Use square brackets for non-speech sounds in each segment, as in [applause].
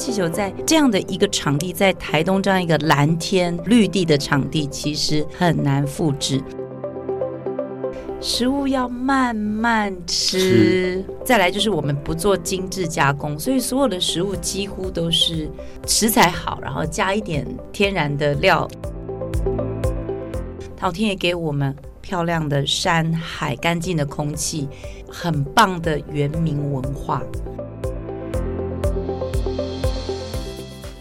气球在这样的一个场地，在台东这样一个蓝天绿地的场地，其实很难复制。食物要慢慢吃，再来就是我们不做精致加工，所以所有的食物几乎都是食材好，然后加一点天然的料。老天爷给我们漂亮的山海、干净的空气，很棒的原民文化。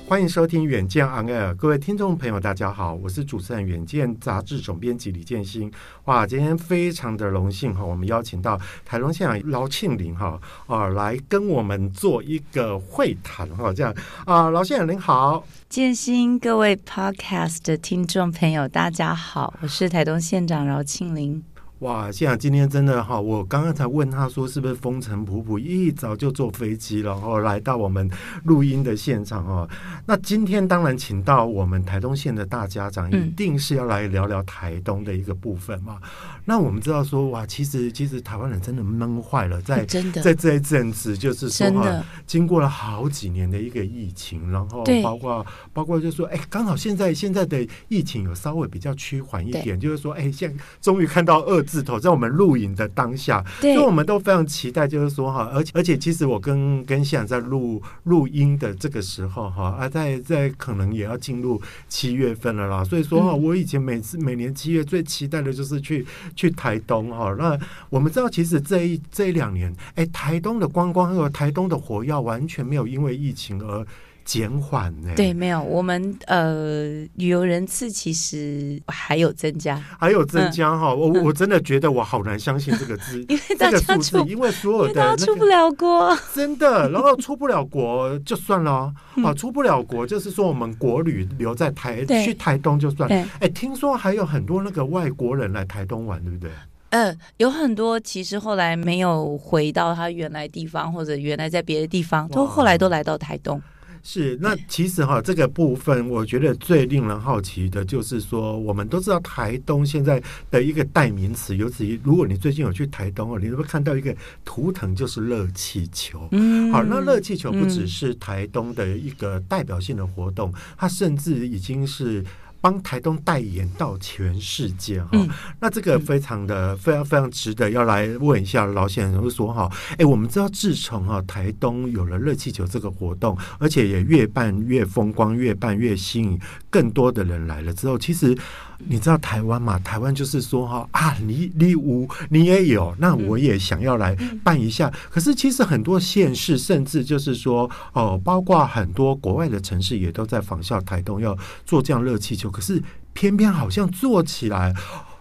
欢迎收听《远见 On Air》，各位听众朋友，大家好，我是主持人《远见》杂志总编辑李建新。哇，今天非常的荣幸哈，我们邀请到台东县长饶庆铃哈啊来跟我们做一个会谈哈，这样啊，饶县长您好，建新，各位 Podcast 的听众朋友，大家好，我是台东县长饶庆铃。哇，县长今天真的哈，我刚刚才问他说是不是风尘仆仆，一早就坐飞机，然后来到我们录音的现场哦。那今天当然请到我们台东县的大家长，一定是要来聊聊台东的一个部分嘛。嗯、那我们知道说哇，其实其实台湾人真的闷坏了，在真的在这一阵子就是说哈，经过了好几年的一个疫情，然后包括包括就是说哎，刚好现在现在的疫情有稍微比较趋缓一点，就是说哎，现终于看到二。字头在我们录影的当下，所以我们都非常期待，就是说哈，而且而且，其实我跟跟现在在录录音的这个时候哈，啊，在在可能也要进入七月份了啦。所以说哈，我以前每次每年七月最期待的就是去去台东哈。那我们知道，其实这一这一两年，哎，台东的观光和台东的火药完全没有因为疫情而。减缓呢？对，没有，我们呃旅游人次其实还有增加，还有增加哈。我我真的觉得我好难相信这个字，[laughs] 因为大家出，因为所有的出不了国，真的，然后出不了国就算了啊，出不了国就是说我们国旅留在台去台东就算了。哎，听说还有很多那个外国人来台东玩，对不对？嗯，有很多其实后来没有回到他原来地方，或者原来在别的地方，都后来都来到台东。是，那其实哈，这个部分我觉得最令人好奇的就是说，我们都知道台东现在的一个代名词，尤其如果你最近有去台东哦，你会看到一个图腾，就是热气球。嗯，好，那热气球不只是台东的一个代表性的活动，它甚至已经是。帮台东代言到全世界哈，嗯、那这个非常的、嗯、非常非常值得要来问一下老先生，就说哈，哎，我们知道自从哈台东有了热气球这个活动，而且也越办越风光，越办越吸引更多的人来了之后，其实。你知道台湾嘛？台湾就是说哈啊，你你无你也有，那我也想要来办一下。嗯、可是其实很多县市，甚至就是说哦，包括很多国外的城市，也都在仿效台东要做这样热气球。可是偏偏好像做起来。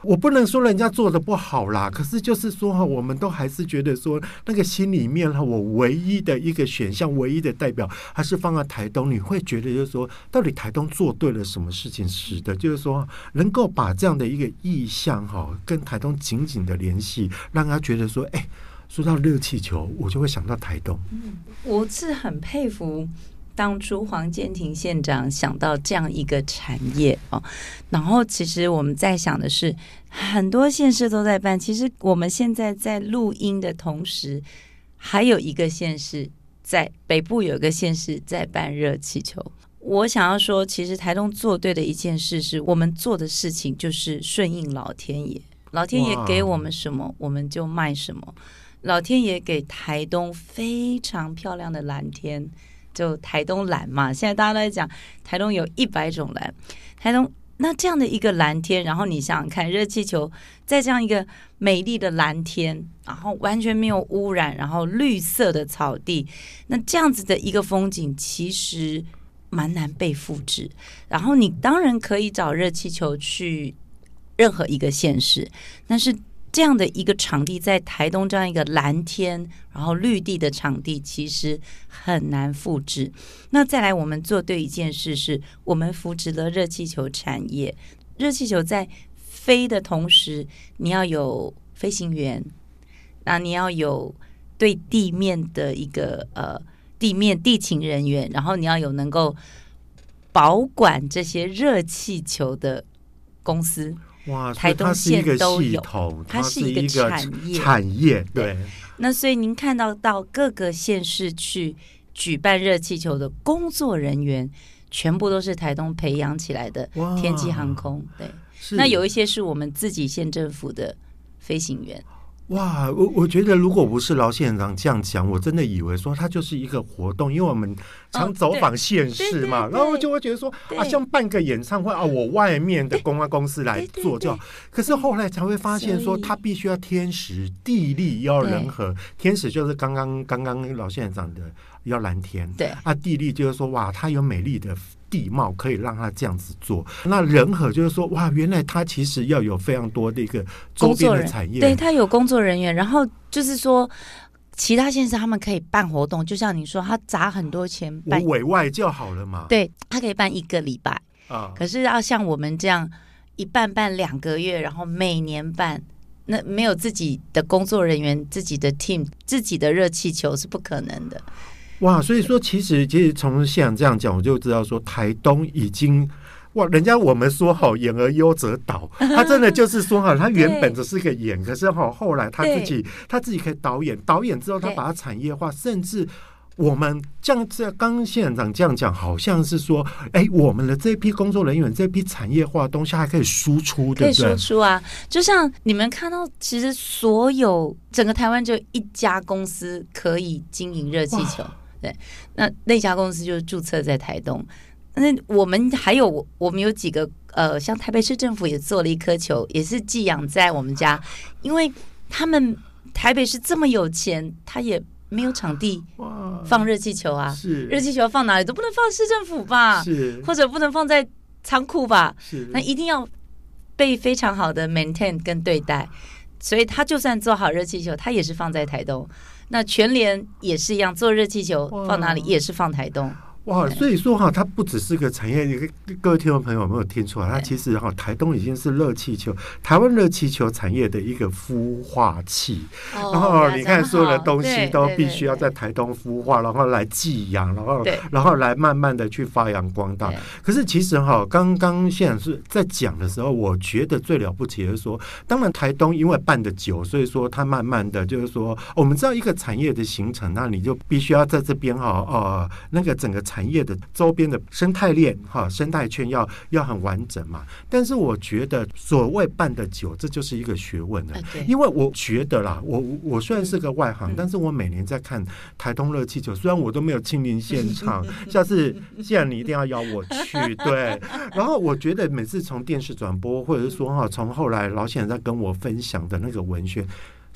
我不能说人家做的不好啦，可是就是说哈，我们都还是觉得说那个心里面哈，我唯一的一个选项，唯一的代表还是放在台东。你会觉得就是说，到底台东做对了什么事情，使得就是说能够把这样的一个意向哈，跟台东紧紧的联系，让他觉得说，哎，说到热气球，我就会想到台东。嗯，我是很佩服。当初黄建庭县长想到这样一个产业哦，然后其实我们在想的是，很多县市都在办。其实我们现在在录音的同时，还有一个县市在北部，有一个县市在办热气球。我想要说，其实台东做对的一件事，是我们做的事情就是顺应老天爷，老天爷给我们什么，我们就卖什么。老天爷给台东非常漂亮的蓝天。就台东蓝嘛，现在大家都在讲台东有一百种蓝。台东那这样的一个蓝天，然后你想想看，热气球在这样一个美丽的蓝天，然后完全没有污染，然后绿色的草地，那这样子的一个风景其实蛮难被复制。然后你当然可以找热气球去任何一个县市，但是这样的一个场地，在台东这样一个蓝天然后绿地的场地，其实很难复制。那再来，我们做对一件事是，我们扶植了热气球产业。热气球在飞的同时，你要有飞行员，那你要有对地面的一个呃地面地勤人员，然后你要有能够保管这些热气球的公司。哇，台东县都有，它是一个产业，产业对。那所以您看到到各个县市去举办热气球的工作人员，全部都是台东培养起来的天际航空。对，那有一些是我们自己县政府的飞行员。哇，我我觉得如果不是劳县长这样讲，我真的以为说他就是一个活动，因为我们常走访县市嘛，哦、然后就会觉得说啊，像办个演唱会啊，我外面的公关公司来做就好。可是后来才会发现说，他必须要天时地利要人和，天时就是刚刚刚刚劳县长的要蓝天，对。啊，地利就是说哇，它有美丽的。地貌可以让他这样子做，那人和就是说，哇，原来他其实要有非常多的一个周边的产业，对他有工作人员，然后就是说，其他县市他们可以办活动，就像你说，他砸很多钱办，委外就好了嘛，对他可以办一个礼拜。啊，可是要像我们这样一办办两个月，然后每年办，那没有自己的工作人员、自己的 team、自己的热气球是不可能的。哇，所以说其实其实从县长这样讲，我就知道说台东已经哇，人家我们说好演而优则导，[laughs] 他真的就是说哈，他原本只是个演，可是哈后来他自己他自己可以导演，导演之后他把它产业化，甚至我们这样子，刚刚县长这样讲，好像是说，哎，我们的这批工作人员这批产业化的东西还可以输出，对不对？可以输出啊，就像你们看到，其实所有整个台湾就一家公司可以经营热气球。对，那那家公司就是注册在台东。那我们还有，我们有几个呃，像台北市政府也做了一颗球，也是寄养在我们家，因为他们台北市这么有钱，他也没有场地放热气球啊。是热气球放哪里都不能放市政府吧？是或者不能放在仓库吧？是那一定要被非常好的 maintain 跟对待，所以他就算做好热气球，他也是放在台东。那全联也是一样，做热气球放哪里也是放台东。哇，所以说哈，它不只是个产业。各位听众朋友有没有听出来？它其实哈，台东已经是热气球，台湾热气球产业的一个孵化器。然后你看，所有的东西都必须要在台东孵化，然后来寄养，然后然后来慢慢的去发扬光大。可是其实哈，刚刚现在是在讲的时候，我觉得最了不起的是说，当然台东因为办的久，所以说它慢慢的就是说，我们知道一个产业的形成，那你就必须要在这边哈，呃，那个整个产产业的周边的生态链哈，生态圈要要很完整嘛。但是我觉得所谓办得久，这就是一个学问了。因为我觉得啦，我我虽然是个外行，但是我每年在看台东热气球，虽然我都没有亲临现场，[laughs] 下次既然你一定要邀我去，[laughs] 对。然后我觉得每次从电视转播，或者是说哈，从后来老先生在跟我分享的那个文宣。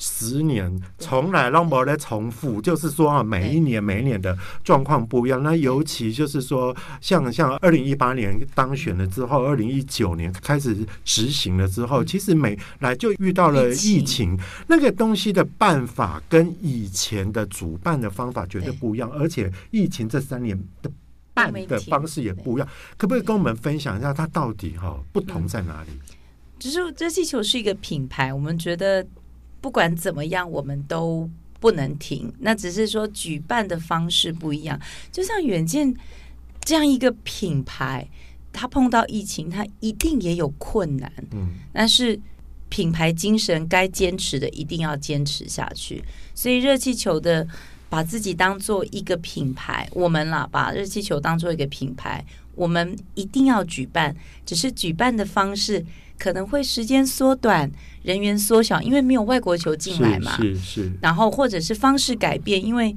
十年从来让我来重复，就是说啊，每一年每一年的状况不一样。那尤其就是说，像像二零一八年当选了之后，二零一九年开始执行了之后，其实每来就遇到了疫情，那个东西的办法跟以前的主办的方法绝对不一样，而且疫情这三年的办的方式也不一样。可不可以跟我们分享一下，它到底哈不同在哪里？只是热气球是一个品牌，我们觉得。不管怎么样，我们都不能停。那只是说举办的方式不一样。就像远见这样一个品牌，它碰到疫情，它一定也有困难。嗯，但是品牌精神该坚持的一定要坚持下去。所以热气球的把自己当做一个品牌，我们啦把热气球当做一个品牌，我们一定要举办。只是举办的方式。可能会时间缩短，人员缩小，因为没有外国球进来嘛。是是，是。然后或者是方式改变，因为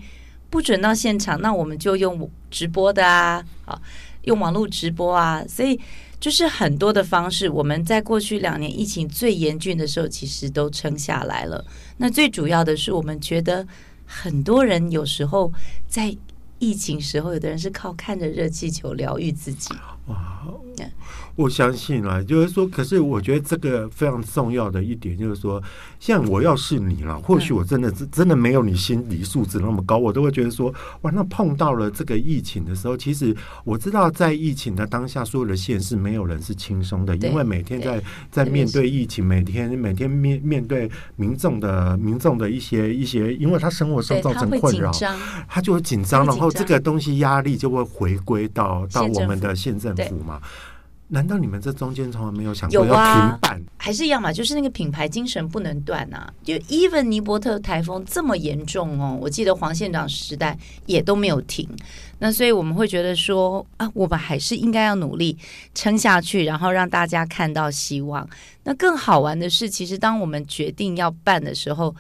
不准到现场，那我们就用直播的啊，啊，用网络直播啊。所以就是很多的方式。我们在过去两年疫情最严峻的时候，其实都撑下来了。那最主要的是，我们觉得很多人有时候在疫情时候，有的人是靠看着热气球疗愈自己。哇。我相信啊，就是说，可是我觉得这个非常重要的一点就是说，像我要是你了，或许我真的是真的没有你心理素质那么高，我都会觉得说，哇，那碰到了这个疫情的时候，其实我知道在疫情的当下，所有的县市没有人是轻松的，因为每天在在面对疫情，每天每天面面对民众的民众的一些一些，因为他生活上造成困扰，他就会紧张，然后这个东西压力就会回归到到我们的县政府嘛。难道你们这中间从来没有想过要停办？啊、还是一样嘛？就是那个品牌精神不能断啊！就 even 尼伯特台风这么严重哦，我记得黄县长时代也都没有停。那所以我们会觉得说啊，我们还是应该要努力撑下去，然后让大家看到希望。那更好玩的是，其实当我们决定要办的时候，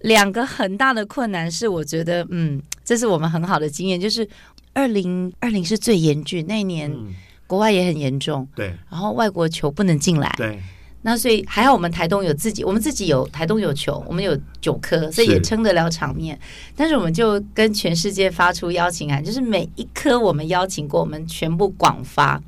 两个很大的困难是，我觉得嗯，这是我们很好的经验，就是二零二零是最严峻那一年。嗯国外也很严重，对，然后外国球不能进来，对，那所以还好我们台东有自己，我们自己有台东有球，我们有九颗，所以也撑得了场面。是但是我们就跟全世界发出邀请函，就是每一颗我们邀请过，我们全部广发。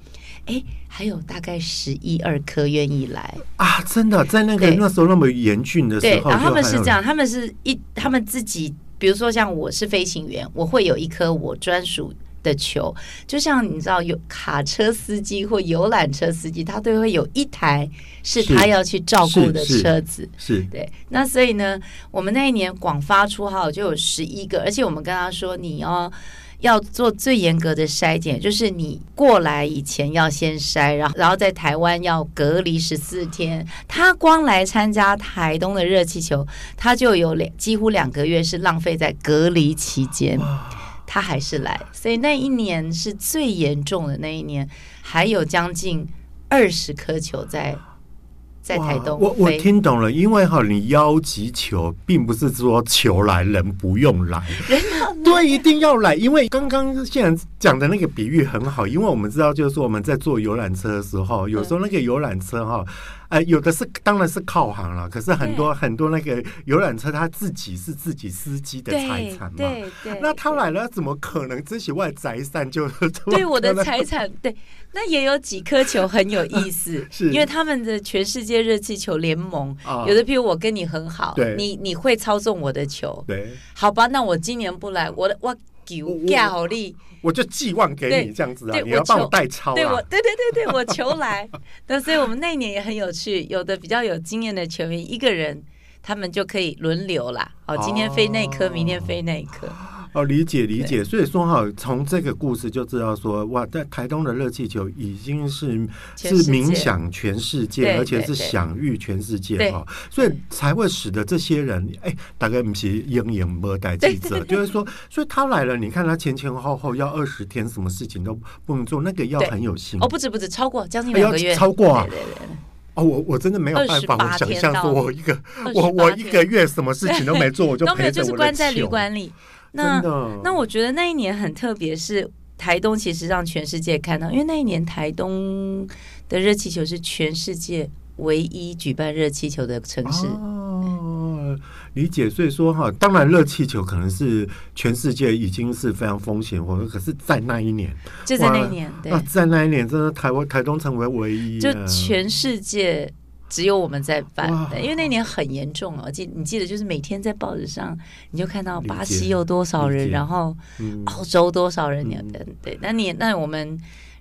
哎，还有大概十一二颗愿意来啊！真的，在那个那时候那么严峻的时候，对，然后他们是这样，他们是一他们自己，比如说像我是飞行员，我会有一颗我专属。的球，就像你知道，有卡车司机或游览车司机，他都会有一台是他要去照顾的车子，是，对。那所以呢，我们那一年广发出号就有十一个，而且我们跟他说，你要要做最严格的筛检，就是你过来以前要先筛，然后然后在台湾要隔离十四天。他光来参加台东的热气球，他就有两几乎两个月是浪费在隔离期间。他还是来，所以那一年是最严重的那一年，还有将近二十颗球在在台东。我我听懂了，因为哈，你邀集球，并不是说球来人不用来，人对，一定要来。因为刚刚现在讲的那个比喻很好，因为我们知道，就是说我们在坐游览车的时候，有时候那个游览车哈。呃，有的是当然是靠行了，可是很多很多那个游览车，他自己是自己司机的财产嘛。对对，对那他来了，怎么可能这些外宅散就？[laughs] 对我的财产，对，那也有几颗球很有意思，[laughs] 是因为他们的全世界热气球联盟，啊、有的譬如我跟你很好，对你你会操纵我的球，对，好吧，那我今年不来，我的我。给好力，我就寄望给你这样子啊！你要帮我代操，对我，对对对对，我求来。那所以我们那一年也很有趣，有的比较有经验的球员，一个人他们就可以轮流啦。哦，今天飞那颗，明天飞那颗。哦，理解理解，所以说哈，从这个故事就知道说，哇，在台东的热气球已经是是冥想全世界，而且是享誉全世界哈，所以才会使得这些人，哎，大概不是英英没带记者，就是说，所以他来了，你看他前前后后要二十天，什么事情都不能做，那个要很有心。哦，不止不止，超过将近两个月，超过啊，对对对。哦，我我真的没有办法，我想象说，我一个我我一个月什么事情都没做，我就 [laughs] 陪着在旅馆里。那那我觉得那一年很特别，是台东其实让全世界看到，因为那一年台东的热气球是全世界唯一举办热气球的城市。哦，理解。所以说哈，当然热气球可能是全世界已经是非常风险，或者可是在那一年，就在那一年，对，在那一年，真的台湾台东成为唯一，就全世界。只有我们在办，因为那年很严重哦。记你记得，就是每天在报纸上，你就看到巴西有多少人，然后澳洲多少人，对对。那你那我们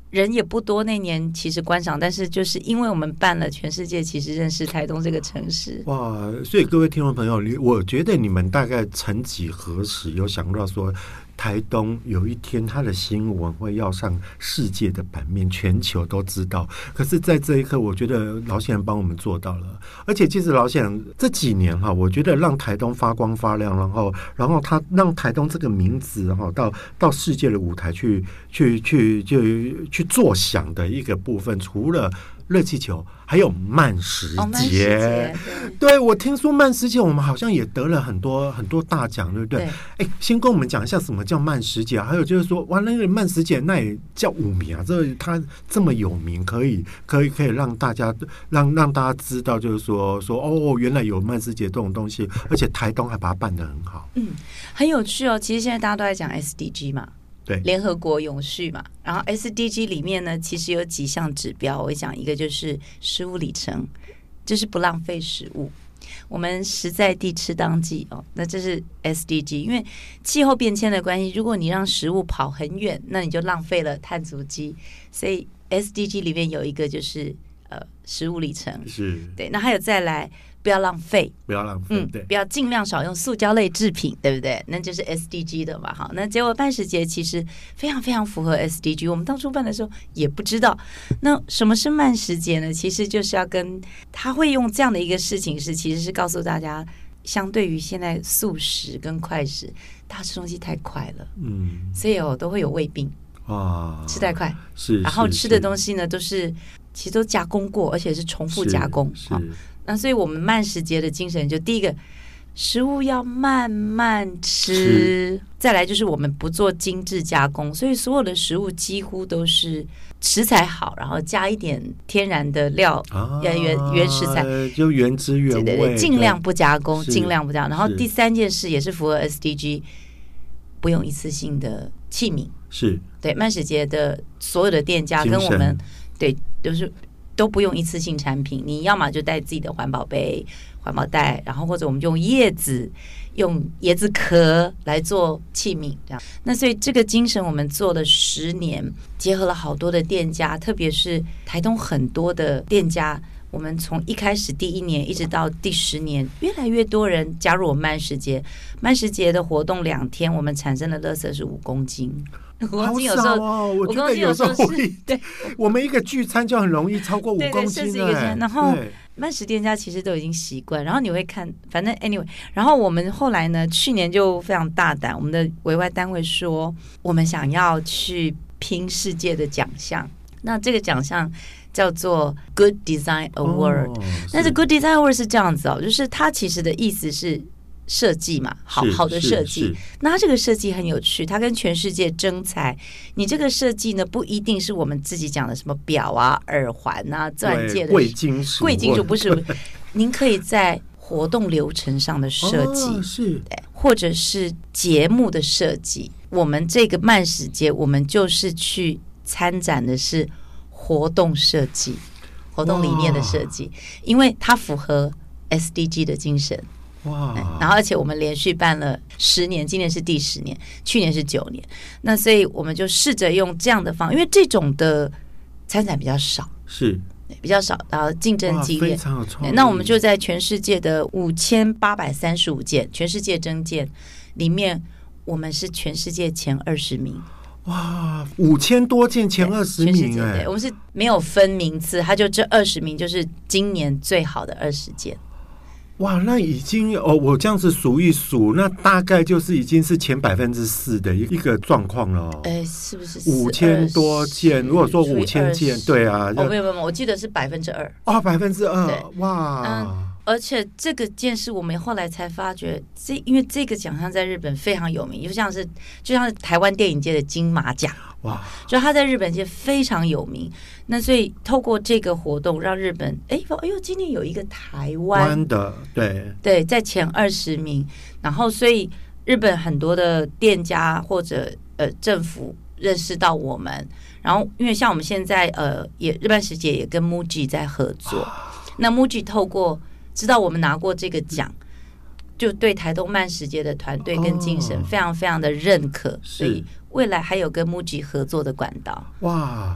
人也不多，那年其实观赏，但是就是因为我们办了，全世界其实认识台东这个城市。哇！所以各位听众朋友，你我觉得你们大概曾几何时有想到说，台东有一天，他的新闻会要上世界的版面，全球都知道。可是，在这一刻，我觉得老先生帮我们做到了。而且，其实老先生这几年哈，我觉得让台东发光发亮，然后，然后他让台东这个名字，然后到到世界的舞台去，去，去，就去作响的一个部分，除了。热气球，还有慢时节，哦、对，我听说慢时节，我们好像也得了很多很多大奖，对不对？哎对，先跟我们讲一下什么叫慢时节，还有就是说，哇，那个慢时节那也叫五名啊，这他这么有名，可以可以可以让大家让让大家知道，就是说说哦，原来有慢时节这种东西，而且台东还把它办得很好，嗯，很有趣哦。其实现在大家都在讲 SDG 嘛。对，联合国永续嘛，然后 SDG 里面呢，其实有几项指标，我讲一个就是食物里程，就是不浪费食物。我们实在地，吃当季哦，那这是 SDG。因为气候变迁的关系，如果你让食物跑很远，那你就浪费了碳足迹。所以 SDG 里面有一个就是呃食物里程，是对。那还有再来。不要浪费，不要浪费，嗯，对，不要尽量少用塑胶类制品，对不对？那就是 SDG 的嘛，好，那结果慢食节其实非常非常符合 SDG。我们当初办的时候也不知道，那什么是慢时节呢？其实就是要跟他会用这样的一个事情是，其实是告诉大家，相对于现在素食跟快食，他吃东西太快了，嗯，所以哦都会有胃病啊，吃太快是，然后吃的东西呢都是其实都加工过，而且是重复加工啊。那所以，我们慢食节的精神就第一个，食物要慢慢吃；再来就是我们不做精致加工，所以所有的食物几乎都是食材好，然后加一点天然的料，原原原食材，就原汁原味，对对对，尽量不加工，尽量不加。然后第三件事也是符合 SDG，不用一次性的器皿，是。对慢食节的所有的店家跟我们对都是。都不用一次性产品，你要么就带自己的环保杯、环保袋，然后或者我们用叶子、用椰子壳来做器皿，这样。那所以这个精神我们做了十年，结合了好多的店家，特别是台东很多的店家，我们从一开始第一年一直到第十年，越来越多人加入我们慢食节。慢食节的活动两天，我们产生的垃圾是五公斤。[laughs] 好少哦！我觉得有时候会，对，我们一个聚餐就很容易超过五公斤了。然后慢食店家其实都已经习惯，然后你会看，反正 anyway，然后我们后来呢，去年就非常大胆，我们的委外单位说，我们想要去拼世界的奖项。那这个奖项叫做 Good Design Award。但是 Good Design Award 是这样子哦，就是它其实的意思是。设计嘛，好好的设计。那它这个设计很有趣，它跟全世界争才。你这个设计呢，不一定是我们自己讲的什么表啊、耳环啊、钻戒的贵金属，贵金属不是。您可以在活动流程上的设计，哦、是对，或者是节目的设计。我们这个慢时节，我们就是去参展的是活动设计、活动理念的设计，因为它符合 SDG 的精神。哇！然后，而且我们连续办了十年，今年是第十年，去年是九年。那所以我们就试着用这样的方，因为这种的参展比较少，是比较少，然后竞争激烈。那我们就在全世界的五千八百三十五件全世界征件里面，我们是全世界前二十名。哇，五千多件前二十名哎！对，我们是没有分名次，他就这二十名就是今年最好的二十件。哇，那已经哦，我这样子数一数，那大概就是已经是前百分之四的一一个状况了。哎，是不是五千多件？如果说五千件，对啊，哦，没有没有，我记得是百分之二。哦，百分之二，哇！嗯，而且这个件事，我们后来才发觉，这因为这个奖项在日本非常有名，就像是就像是台湾电影界的金马奖。哇！就他在日本界非常有名，那所以透过这个活动，让日本哎，哎呦，今年有一个台湾。的，对。对，在前二十名，然后所以日本很多的店家或者呃政府认识到我们，然后因为像我们现在呃也日本时节也跟 MUJI 在合作，那 MUJI 透过知道我们拿过这个奖，就对台东慢时节的团队跟精神非常非常的认可，所以。未来还有跟 MUJI 合作的管道。哇！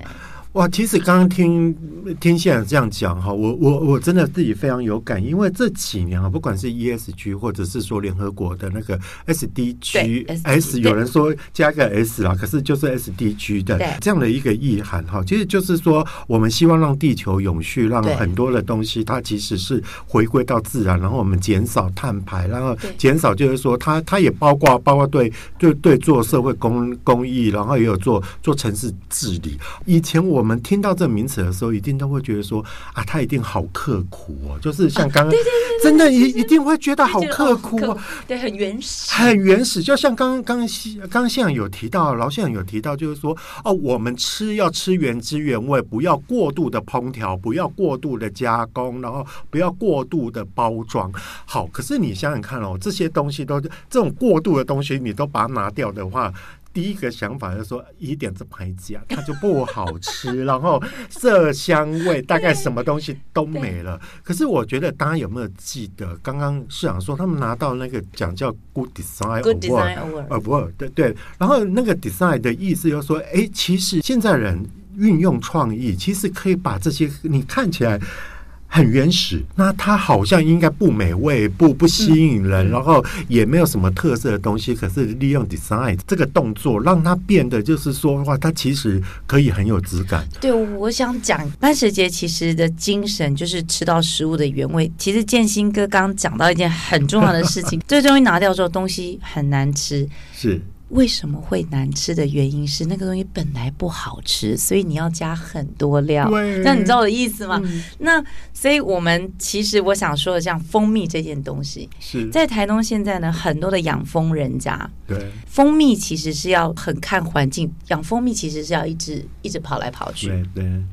哇，其实刚刚听听现在这样讲哈，我我我真的自己非常有感，因为这几年啊，不管是 ESG 或者是说联合国的那个 SDG，S 有人说加个 S 啦，可是就是 SDG 的这样的一个意涵哈，其实就是说我们希望让地球永续，让很多的东西它其实是回归到自然，然后我们减少碳排，然后减少就是说它它也包括包括对对对做社会公公益，然后也有做做城市治理。以前我。我们听到这名词的时候，一定都会觉得说啊，他一定好刻苦哦，就是像刚刚，真的一一定会觉得好刻苦哦，对，很原始，很原始。就像刚刚刚刚刚现在有提到，老现在有提到，就是说哦，我们吃要吃原汁原味，不要过度的烹调，不要过度的加工，然后不要过度的包装。好，可是你想想看哦，这些东西都这种过度的东西，你都把它拿掉的话。第一个想法就是说，一点这牌子啊，它就不好吃，然后色香味大概什么东西都没了。可是我觉得大家有没有记得，刚刚市长说他们拿到那个奖叫 Good Design Good Design Award，呃，不，对对。然后那个 Design 的意思就是说，哎，其实现在人运用创意，其实可以把这些你看起来。很原始，那它好像应该不美味、不不吸引人，嗯、然后也没有什么特色的东西。可是利用 design 这个动作，让它变得就是说的话，它其实可以很有质感。对，我想讲慢食节其实的精神就是吃到食物的原味。其实建新哥刚刚讲到一件很重要的事情，这东西拿掉之后，东西很难吃。是。为什么会难吃的原因是那个东西本来不好吃，所以你要加很多料。那你知道我的意思吗？嗯、那所以我们其实我想说的，像蜂蜜这件东西，是在台东现在呢，很多的养蜂人家，对蜂蜜其实是要很看环境，养蜂蜜其实是要一直一直跑来跑去。对对。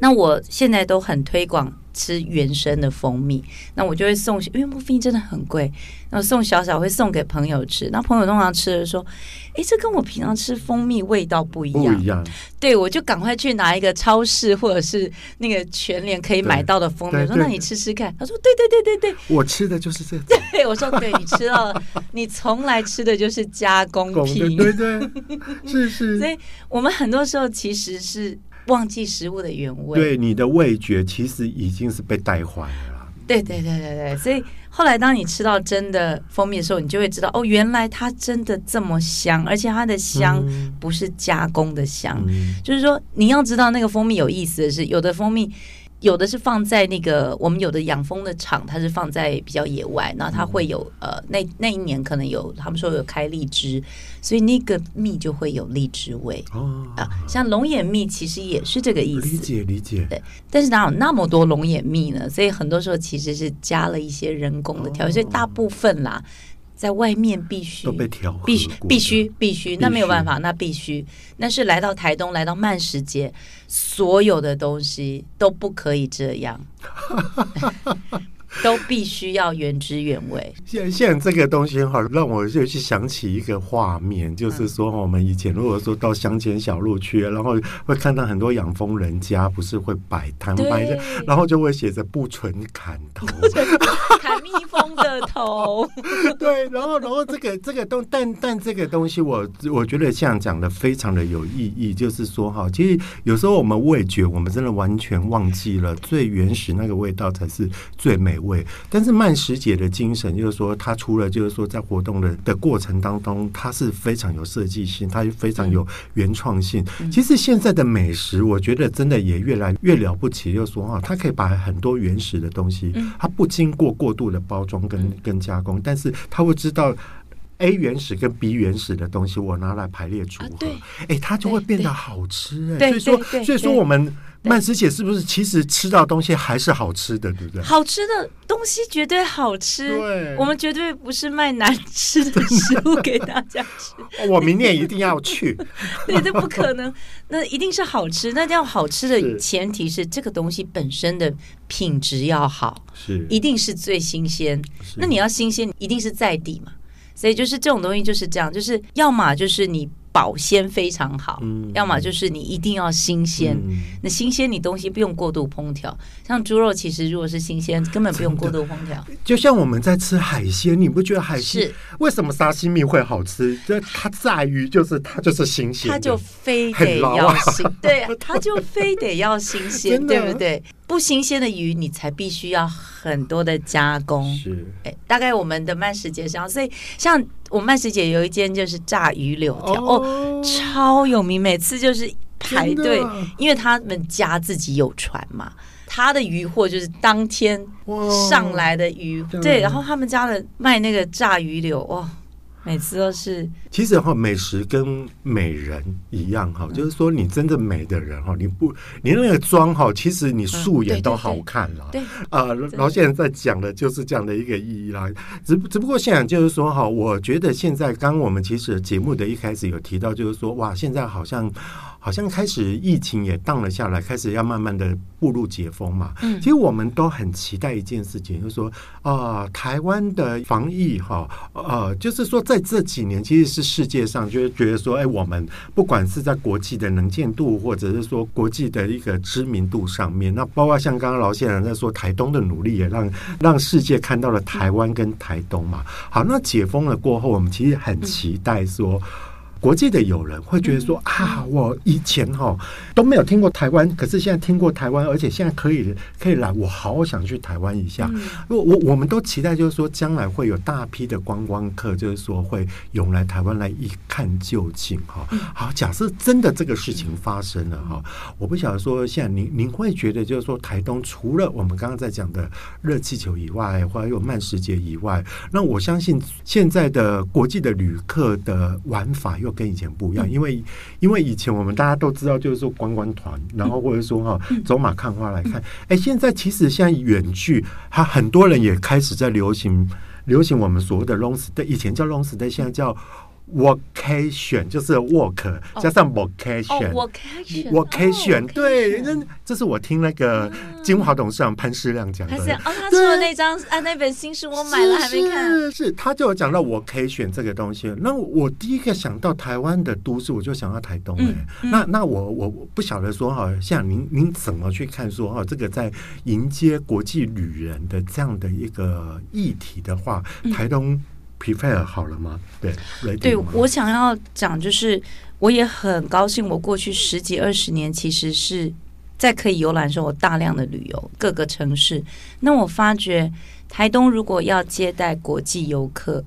那我现在都很推广。吃原生的蜂蜜，那我就会送，因为蜂蜜真的很贵，那送小小会送给朋友吃。那朋友通常吃的说：“哎，这跟我平常吃蜂蜜味道不一样。”不一样。对，我就赶快去拿一个超市或者是那个全联可以买到的蜂蜜，我说：“那你吃吃看。”他说：“对对对对对，我吃的就是这个。[laughs] ”对，我说：“对，你吃到了，你从来吃的就是加工品。[laughs] ”对对，是是。[laughs] 所以我们很多时候其实是。忘记食物的原味，对你的味觉其实已经是被带坏了。对对对对对，所以后来当你吃到真的蜂蜜的时候，你就会知道哦，原来它真的这么香，而且它的香不是加工的香。嗯、就是说，你要知道那个蜂蜜有意思的是，有的蜂蜜。有的是放在那个我们有的养蜂的厂，它是放在比较野外，然后它会有呃，那那一年可能有他们说有开荔枝，所以那个蜜就会有荔枝味哦啊，像龙眼蜜其实也是这个意思，理解理解。对，但是哪有那么多龙眼蜜呢？所以很多时候其实是加了一些人工的调味，所以大部分啦。在外面必须。都被调，必须必须必须，那没有办法，那必须，那是来到台东，来到慢食节，所有的东西都不可以这样。都必须要原汁原味。现现在这个东西哈，让我就去想起一个画面，就是说我们以前如果说到乡间小路去，然后会看到很多养蜂人家，不是会摆摊摆的，然后就会写着不纯砍头，砍蜜蜂的头。[laughs] 对，然后然后这个这个东，但但这个东西我我觉得像讲的非常的有意义，就是说哈，其实有时候我们味觉，我们真的完全忘记了最原始那个味道才是最美味。但是慢食节的精神就是说，她除了就是说在活动的的过程当中，她是非常有设计性，它也非常有原创性。其实现在的美食，我觉得真的也越来越了不起，就是说啊，它可以把很多原始的东西，它不经过过度的包装跟跟加工，但是他会知道 A 原始跟 B 原始的东西，我拿来排列组合，哎，它就会变得好吃。哎，所以说，所以说我们。曼斯姐是不是其实吃到东西还是好吃的，对不对？好吃的东西绝对好吃，对，我们绝对不是卖难吃的食物给大家吃。我明年一定要去，[laughs] 对，这不可能，那一定是好吃。那要好吃的前提是这个东西本身的品质要好，是，一定是最新鲜。那你要新鲜，一定是在地嘛。所以就是这种东西就是这样，就是要么就是你。保鲜非常好，嗯、要么就是你一定要新鲜。嗯、那新鲜你东西不用过度烹调，像猪肉其实如果是新鲜，根本不用过度烹调。[laughs] 就像我们在吃海鲜，你不觉得海鲜是为什么沙西米会好吃？就它在于就是它就是新鲜，它就非得要新，对，它就非得要新鲜，[laughs] 对不对？不新鲜的鱼，你才必须要很多的加工。是，哎，大概我们的慢食节上，所以像我曼石姐有一间就是炸鱼柳条，哦，哦，超有名，每次就是排队，因为他们家自己有船嘛，他的鱼货就是当天上来的鱼，对，然后他们家的卖那个炸鱼柳，哇。每次都是，其实哈，美食跟美人一样哈，就是说你真的美的人哈，你不，你那个妆哈，其实你素颜都好看了。对，啊，然后现在在讲的就是这样的一个意义啦。只只不过现在就是说哈，我觉得现在刚我们其实节目的一开始有提到，就是说哇，现在好像。好像开始疫情也荡了下来，开始要慢慢的步入解封嘛。嗯，其实我们都很期待一件事情，就是说啊、呃，台湾的防疫哈，呃，就是说在这几年其实是世界上就是觉得说，哎，我们不管是在国际的能见度，或者是说国际的一个知名度上面，那包括像刚刚劳先生在说台东的努力，也让让世界看到了台湾跟台东嘛。好，那解封了过后，我们其实很期待说。国际的友人会觉得说啊，我以前哈都没有听过台湾，可是现在听过台湾，而且现在可以可以来，我好想去台湾一下。我我我们都期待，就是说将来会有大批的观光客，就是说会涌来台湾来一看究竟哈。好，假设真的这个事情发生了哈，我不晓得说现在您您会觉得，就是说台东除了我们刚刚在讲的热气球以外，或者有慢时节以外，那我相信现在的国际的旅客的玩法又跟以前不一样，因为因为以前我们大家都知道，就是说观光团，然后或者说哈走马看花来看。哎，现在其实现在远距，他很多人也开始在流行流行我们所谓的 long stay，以前叫 long stay，现在叫。Workation 就是 work 加上 vocation，vocation 对，那这是我听那个金华董事长潘世亮讲的。哦，他出了那张啊，那本新书我买了还没看。是是，他就有讲到 vocation 这个东西。那我第一个想到台湾的都市，我就想到台东哎。那那我我不晓得说哈，像您您怎么去看说哈，这个在迎接国际旅人的这样的一个议题的话，台东。Prepare 好了吗？对，对我想要讲就是，我也很高兴，我过去十几二十年其实是在可以游览的时候，我大量的旅游各个城市。那我发觉台东如果要接待国际游客。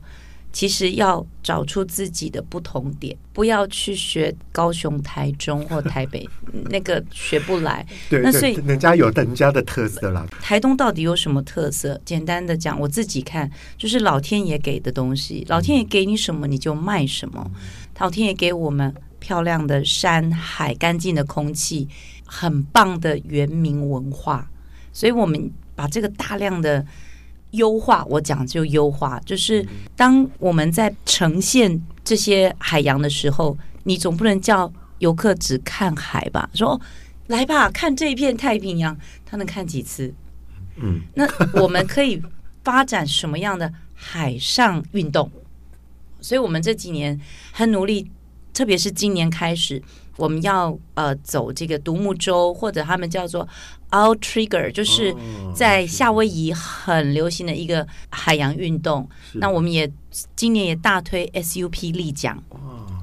其实要找出自己的不同点，不要去学高雄、台中或 [laughs] 台北，那个学不来。对，那所以人家有人家的特色啦。台东到底有什么特色？简单的讲，我自己看就是老天爷给的东西，老天爷给你什么你就卖什么。老天爷给我们漂亮的山海、干净的空气、很棒的原民文化，所以我们把这个大量的。优化，我讲就优化，就是当我们在呈现这些海洋的时候，你总不能叫游客只看海吧？说来吧，看这一片太平洋，他能看几次？嗯，那我们可以发展什么样的海上运动？所以我们这几年很努力，特别是今年开始。我们要呃走这个独木舟，或者他们叫做 Outrigger，就是在夏威夷很流行的一个海洋运动。那我们也今年也大推 SUP 立桨，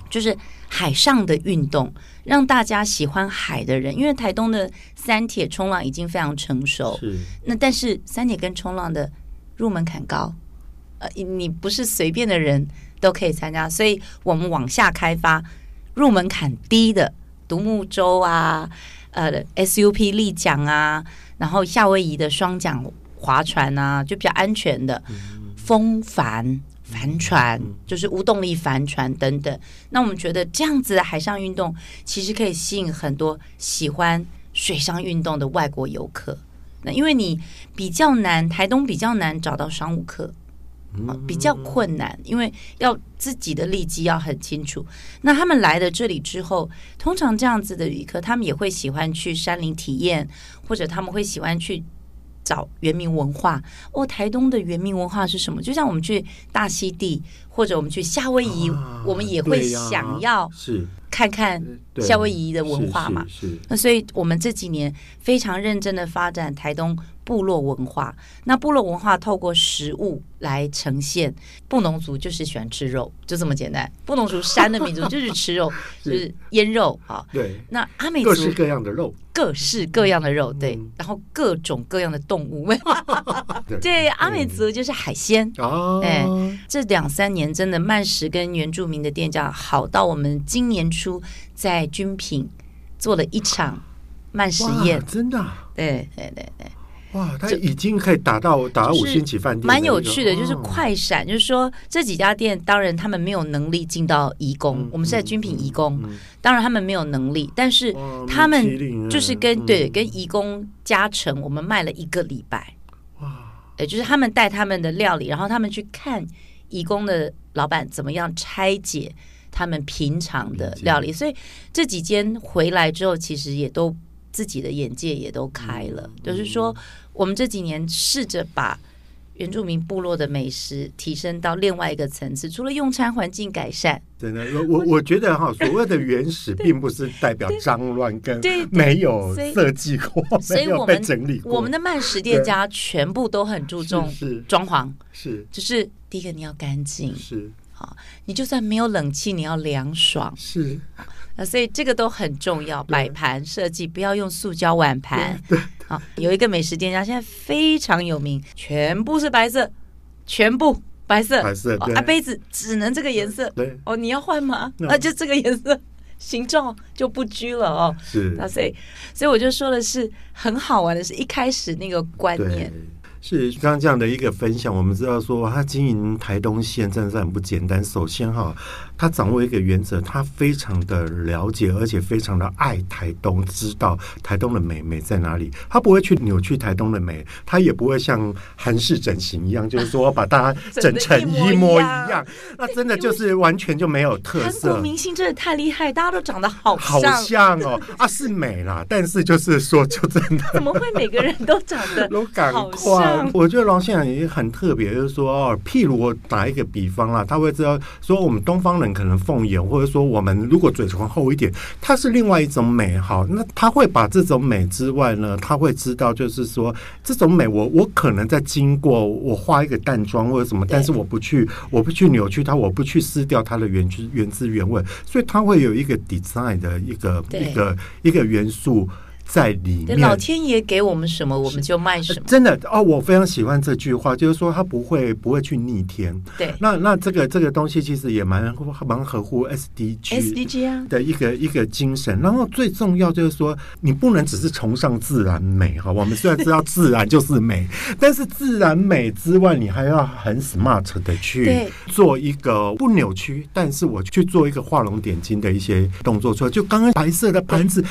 就是海上的运动，让大家喜欢海的人，因为台东的三铁冲浪已经非常成熟。是。那但是三铁跟冲浪的入门槛高，呃，你不是随便的人都可以参加，所以我们往下开发。入门槛低的独木舟啊，呃，SUP 立桨啊，然后夏威夷的双桨划船啊，就比较安全的风帆帆船，就是无动力帆船等等。那我们觉得这样子的海上运动，其实可以吸引很多喜欢水上运动的外国游客。那因为你比较难，台东比较难找到商务客。比较困难，因为要自己的利基要很清楚。那他们来了这里之后，通常这样子的旅客，他们也会喜欢去山林体验，或者他们会喜欢去找原民文化。哦，台东的原民文化是什么？就像我们去大溪地，或者我们去夏威夷，啊、我们也会想要是看看夏威夷的文化嘛。是，是，是，那所以我们这几年非常认真的发展台东。部落文化，那部落文化透过食物来呈现。布农族就是喜欢吃肉，就这么简单。布农族山的民族就是吃肉，[laughs] 就是腌肉啊。对，那阿美族各式各样的肉，各式各样的肉，对，然后各种各样的动物。[laughs] [laughs] 对，阿美族就是海鲜。哦，哎，这两三年真的慢食跟原住民的店家好到我们今年初在军品做了一场慢实验，真的。对对对对。哇，他已经可以打到打到五星级饭店，蛮有趣的，就是快闪，就是说这几家店，当然他们没有能力进到移工，我们是在军品移工，当然他们没有能力，但是他们就是跟对跟移工加成，我们卖了一个礼拜，哇，对，就是他们带他们的料理，然后他们去看移工的老板怎么样拆解。他们平常的料理。所以这几间回来之后，其实也都自己的眼界也都开了。嗯、就是说，我们这几年试着把。原住民部落的美食提升到另外一个层次，除了用餐环境改善，真的，我我我觉得哈，所谓的原始，并不是代表脏乱跟没有设计过，所以没有被整理过。我们的慢食店家全部都很注重装潢，是，就是第一个你要干净，是好，你就算没有冷气，你要凉爽，是。啊，所以这个都很重要。摆盘设计不要用塑胶碗盘。啊，有一个美食店家现在非常有名，全部是白色，全部白色，白色。啊，杯子只能这个颜色。对。哦，你要换吗？那就这个颜色，形状就不拘了哦。是。那所以，所以我就说的是很好玩的是，一开始那个观念。是刚刚这样的一个分享，我们知道说他经营台东县真的是很不简单。首先哈，他掌握一个原则，他非常的了解，而且非常的爱台东，知道台东的美美在哪里。他不会去扭曲台东的美，他也不会像韩式整形一样，就是说把大家整成一模一样。[laughs] 那真的就是完全就没有特色。韩国明星真的太厉害，大家都长得好好像哦啊，是美啦，[laughs] 但是就是说就真的怎么会每个人都长得 [laughs] 都赶快？我觉得王先生也很特别，就是说哦，譬如我打一个比方啦，他会知道说我们东方人可能凤眼，或者说我们如果嘴唇厚一点，它是另外一种美好。那他会把这种美之外呢，他会知道就是说这种美我，我我可能在经过我画一个淡妆或者什么，但是我不去我不去扭曲它，我不去撕掉它的原汁原汁原味，所以它会有一个 design 的一个一个一个元素。在里面，老天爷给我们什么，我们就卖什么。真的哦，我非常喜欢这句话，就是说他不会不会去逆天。对，那那这个这个东西其实也蛮蛮合乎 SDG SDG 啊的一个一个精神。然后最重要就是说，你不能只是崇尚自然美哈。我们虽然知道自然就是美，[laughs] 但是自然美之外，你还要很 smart 的去做一个不扭曲，但是我去做一个画龙点睛的一些动作出来。就刚刚白色的盘子。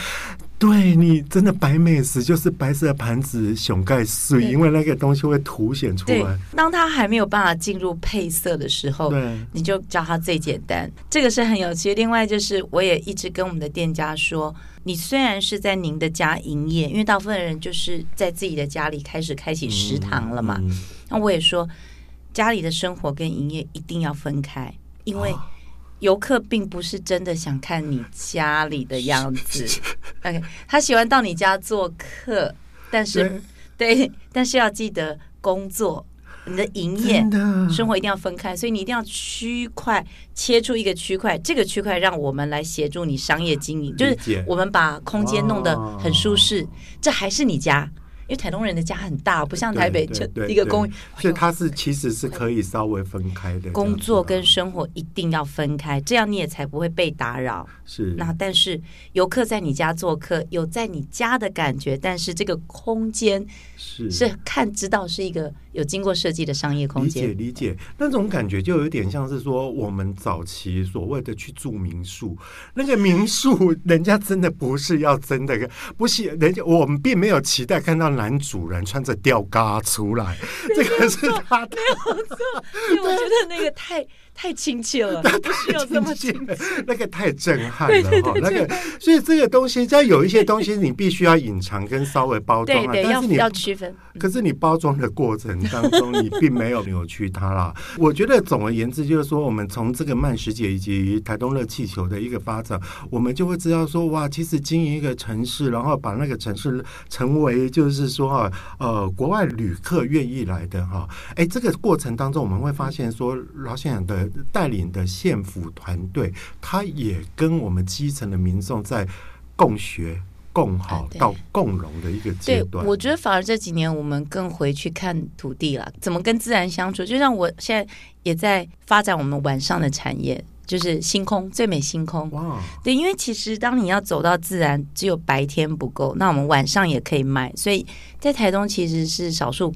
对，你真的白美食就是白色的盘子熊盖碎，因为那个东西会凸显出来。当它还没有办法进入配色的时候，对，你就教它最简单，这个是很有趣。另外就是，我也一直跟我们的店家说，你虽然是在您的家营业，因为大部分人就是在自己的家里开始开启食堂了嘛。嗯嗯、那我也说，家里的生活跟营业一定要分开，因为。游客并不是真的想看你家里的样子，[laughs] OK？他喜欢到你家做客，但是对，对，但是要记得工作，你的营业生活一定要分开，所以你一定要区块切出一个区块，这个区块让我们来协助你商业经营，就是我们把空间弄得很舒适，这还是你家。因为台东人的家很大，不像台北就一个公寓，所以它是其实是可以稍微分开的。工作跟生活一定要分开，这样你也才不会被打扰。是。那但是游客在你家做客，有在你家的感觉，但是这个空间是是看知道是一个有经过设计的商业空间。理解理解，那种感觉就有点像是说我们早期所谓的去住民宿，那个民宿人家真的不是要真的，不是人家我们并没有期待看到。男主人穿着吊嘎出来，[laughs] 这个是他的，没有错。因为我觉得那个太太亲切了，[laughs] 不需要这么亲切，那个太震撼了哈。那个，所以这个东西，在有一些东西你必须要隐藏跟稍微包装啊，但是你要区分。可是你包装的过程当中，你并没有扭曲它啦。[laughs] 我觉得总而言之，就是说，我们从这个慢食节以及台东热气球的一个发展，我们就会知道说，哇，其实经营一个城市，然后把那个城市成为就是。说哈，呃，国外旅客愿意来的哈，哎，这个过程当中，我们会发现说，老先生的带领的县府团队，他也跟我们基层的民众在共学、共好到共荣的一个阶段。对，我觉得反而这几年我们更回去看土地了，怎么跟自然相处。就像我现在也在发展我们晚上的产业。就是星空，最美星空。哇！对，因为其实当你要走到自然，只有白天不够，那我们晚上也可以卖。所以在台东其实是少数，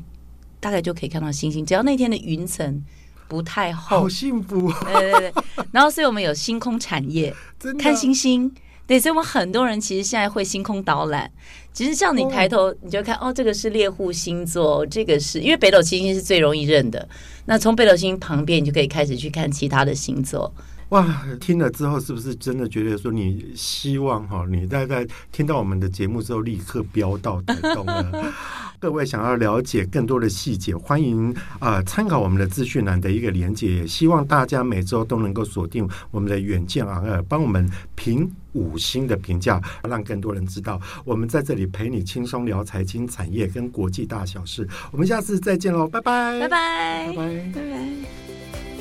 大概就可以看到星星，只要那天的云层不太厚。好幸福！对对对。然后，所以我们有星空产业，[laughs] 看星星。对，所以我们很多人其实现在会星空导览。其实像你抬头，你就看哦，这个是猎户星座，这个是因为北斗七星是最容易认的。那从北斗星旁边，你就可以开始去看其他的星座。哇，听了之后是不是真的觉得说你希望哈，你大概听到我们的节目之后立刻飙到台东了？[laughs] 各位想要了解更多的细节，欢迎啊参考我们的资讯栏的一个连接。也希望大家每周都能够锁定我们的远见昂尔，帮我们评五星的评价，让更多人知道我们在这里陪你轻松聊财经、产业跟国际大小事。我们下次再见喽，拜拜，拜拜，拜拜，拜拜。